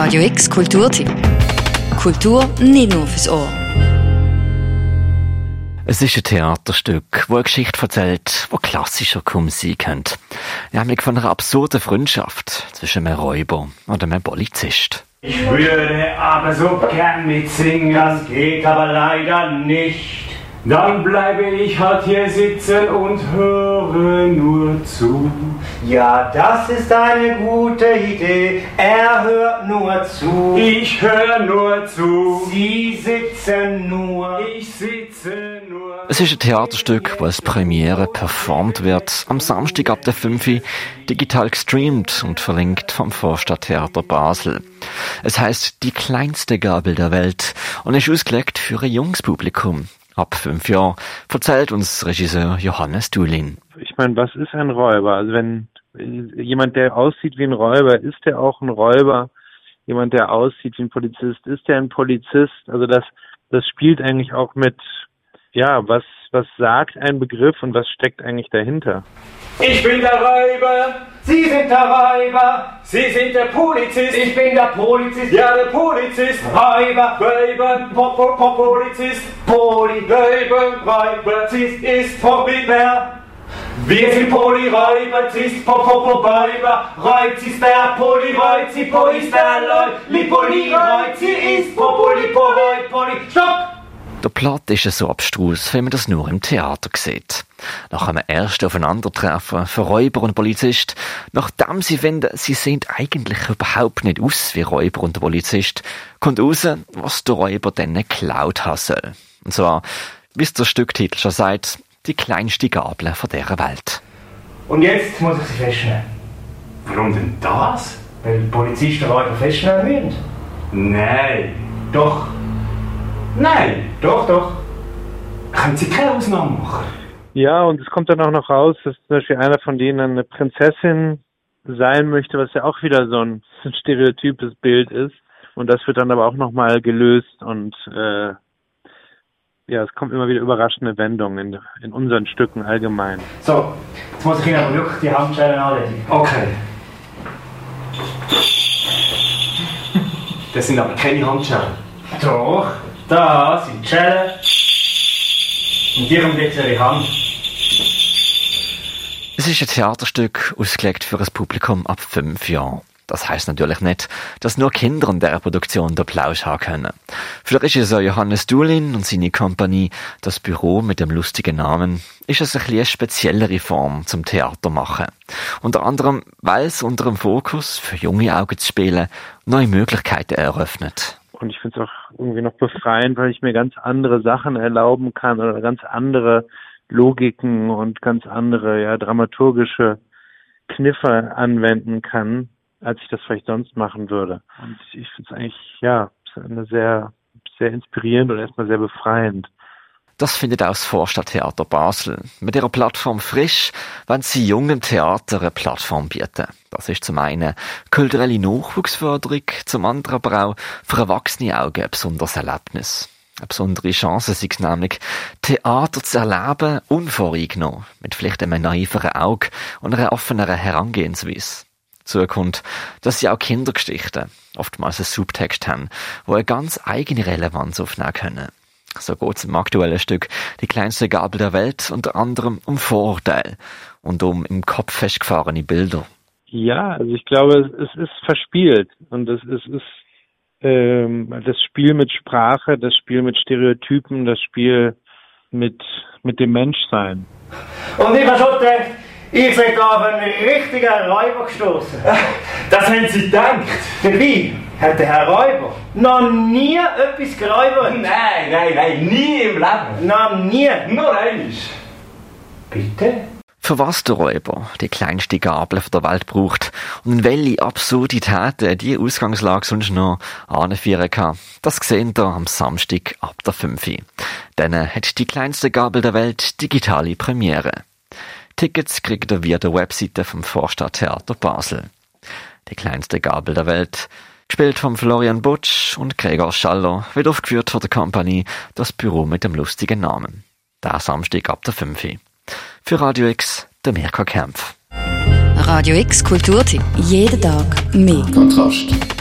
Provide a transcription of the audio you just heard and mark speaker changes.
Speaker 1: Radio X Kulturtipp. Kultur nicht nur fürs Ohr.
Speaker 2: Es ist ein Theaterstück, wo eine Geschichte erzählt, wo klassischer kaum sein könnte. Nämlich von einer absurden Freundschaft zwischen einem Räuber und einem Polizist.
Speaker 3: Ich würde aber so gern mitsingen, das geht aber leider nicht. Dann bleibe ich halt hier sitzen und höre nur zu.
Speaker 4: Ja, das ist eine gute Idee. Er hört nur zu.
Speaker 3: Ich höre nur zu.
Speaker 4: Sie sitzen nur.
Speaker 3: Ich sitze nur.
Speaker 2: Es ist ein Theaterstück, wo als Premiere performt wird, am Samstag ab der 5 Uhr, digital gestreamt und verlinkt vom Vorstadttheater Basel. Es heißt Die kleinste Gabel der Welt und ist ausgelegt für ein junges Publikum. Ab fünf Jahren, erzählt uns Regisseur Johannes Dulin.
Speaker 5: Ich meine, was ist ein Räuber? Also wenn jemand, der aussieht wie ein Räuber, ist der auch ein Räuber? Jemand, der aussieht wie ein Polizist, ist der ein Polizist? Also das, das spielt eigentlich auch mit, ja, was, was sagt ein Begriff und was steckt eigentlich dahinter?
Speaker 3: Ich bin der Räuber.
Speaker 4: Sie sind der Räuber.
Speaker 3: Sie sind der Polizist.
Speaker 4: Ich bin der Polizist.
Speaker 3: Ja, der Polizist.
Speaker 4: Räuber.
Speaker 3: Räuber. Po, po, po, Polizist.
Speaker 4: Poli.
Speaker 3: Räuber. Räuber. Zist ist.
Speaker 4: Wer?
Speaker 3: Wir sind Poli, Räuber, Zist, Po, po, po, Räuber.
Speaker 4: Reuz ist der Poli, Reuzi, Po ist der Leut. Li Poli, Reuzi ist Po, Poli, Po, Poli.
Speaker 2: Der Plot ist so abstrus, wenn man das nur im Theater sieht. Nach einem ersten Aufeinandertreffen von Räuber und Polizist, nachdem sie finden, sie sehen eigentlich überhaupt nicht aus wie Räuber und Polizist, kommt raus, was der Räuber denn geklaut haben soll. Und zwar, wie es der Stücktitel schon sagt, die kleinste Gabel von dieser Welt.
Speaker 4: Und jetzt muss ich sie festnehmen.
Speaker 3: Warum denn das?
Speaker 4: Weil die Polizisten Räuber festnehmen müssen.
Speaker 3: Nein.
Speaker 4: Doch,
Speaker 3: Nein.
Speaker 4: doch, doch.
Speaker 3: Können Sie keine Ausnahme machen?
Speaker 5: Ja, und es kommt dann auch noch raus, dass zum Beispiel einer von denen eine Prinzessin sein möchte, was ja auch wieder so ein, so ein stereotypes Bild ist. Und das wird dann aber auch nochmal gelöst und äh, ja, es kommen immer wieder überraschende Wendungen in, in unseren Stücken allgemein.
Speaker 4: So, jetzt muss ich Ihnen aber wirklich die Handschellen anlegen.
Speaker 3: Okay. Das sind aber keine Handschellen.
Speaker 4: Doch, da sind die Schellen. Und die kommt jetzt die Hand.
Speaker 2: Es ist ein Theaterstück, ausgelegt für ein Publikum ab fünf Jahren. Das heißt natürlich nicht, dass nur Kinder in dieser Produktion den Plausch haben können. Für den Regisseur Johannes Dulin und seine Kompanie, das Büro mit dem lustigen Namen, ist es ein eine speziellere Form zum Theater machen. Unter anderem, weil es unter dem Fokus für junge Augen zu spielen neue Möglichkeiten eröffnet.
Speaker 5: Und ich finde es auch irgendwie noch befreiend, weil ich mir ganz andere Sachen erlauben kann oder ganz andere Logiken und ganz andere, ja, dramaturgische Kniffe anwenden kann, als ich das vielleicht sonst machen würde. Und ich finde es eigentlich, ja, eine sehr, sehr inspirierend und erstmal sehr befreiend.
Speaker 2: Das findet auch das Vorstadttheater Basel. Mit ihrer Plattform Frisch wollen sie jungen Theater eine Plattform bieten. Das ist zum einen kulturelle Nachwuchsförderung, zum anderen aber auch für erwachsene Augen ein besonderes Erlebnis. Eine besondere Chance sei es nämlich, Theater zu erleben, unvoreingenommen, mit vielleicht einem naiveren Auge und einer offeneren Herangehensweise. Dazu kommt, dass sie auch Kindergeschichten oftmals einen Subtext haben, wo eine ganz eigene Relevanz aufnehmen können. So geht es im aktuellen Stück Die kleinste Gabel der Welt unter anderem um Vorurteile und um im Kopf festgefahrene Bilder.
Speaker 5: Ja, also ich glaube, es ist verspielt und es, es ist ähm, das Spiel mit Sprache, das Spiel mit Stereotypen, das Spiel mit, mit dem Menschsein.
Speaker 4: Und ich habe schon gedacht, ich da auf einen richtigen Räuber gestoßen.
Speaker 3: Das haben Sie gedacht?
Speaker 4: Dabei hat der Herr Räuber noch nie etwas geräubert.
Speaker 3: Nein, nein, nein, nie im Leben.
Speaker 4: Noch nie.
Speaker 3: Nur einmal.
Speaker 4: Bitte?
Speaker 2: Für was der Räuber die kleinste Gabel auf der Welt braucht und in welche Absurditäten die Ausgangslage sonst noch anführen kann, das sehen wir am Samstag ab der 5. Dann hat die kleinste Gabel der Welt digitale Premiere. Tickets kriegt ihr via der Webseite vom Vorstadttheater Basel. Die kleinste Gabel der Welt, gespielt von Florian Butsch und Gregor Schaller, wird aufgeführt von der Kompanie Das Büro mit dem lustigen Namen. Der Samstag ab der 5. Für Radio X, der Mirko Kempf.
Speaker 1: Radio X Kulturtipp. Jeden Tag mehr.
Speaker 6: Kontrast.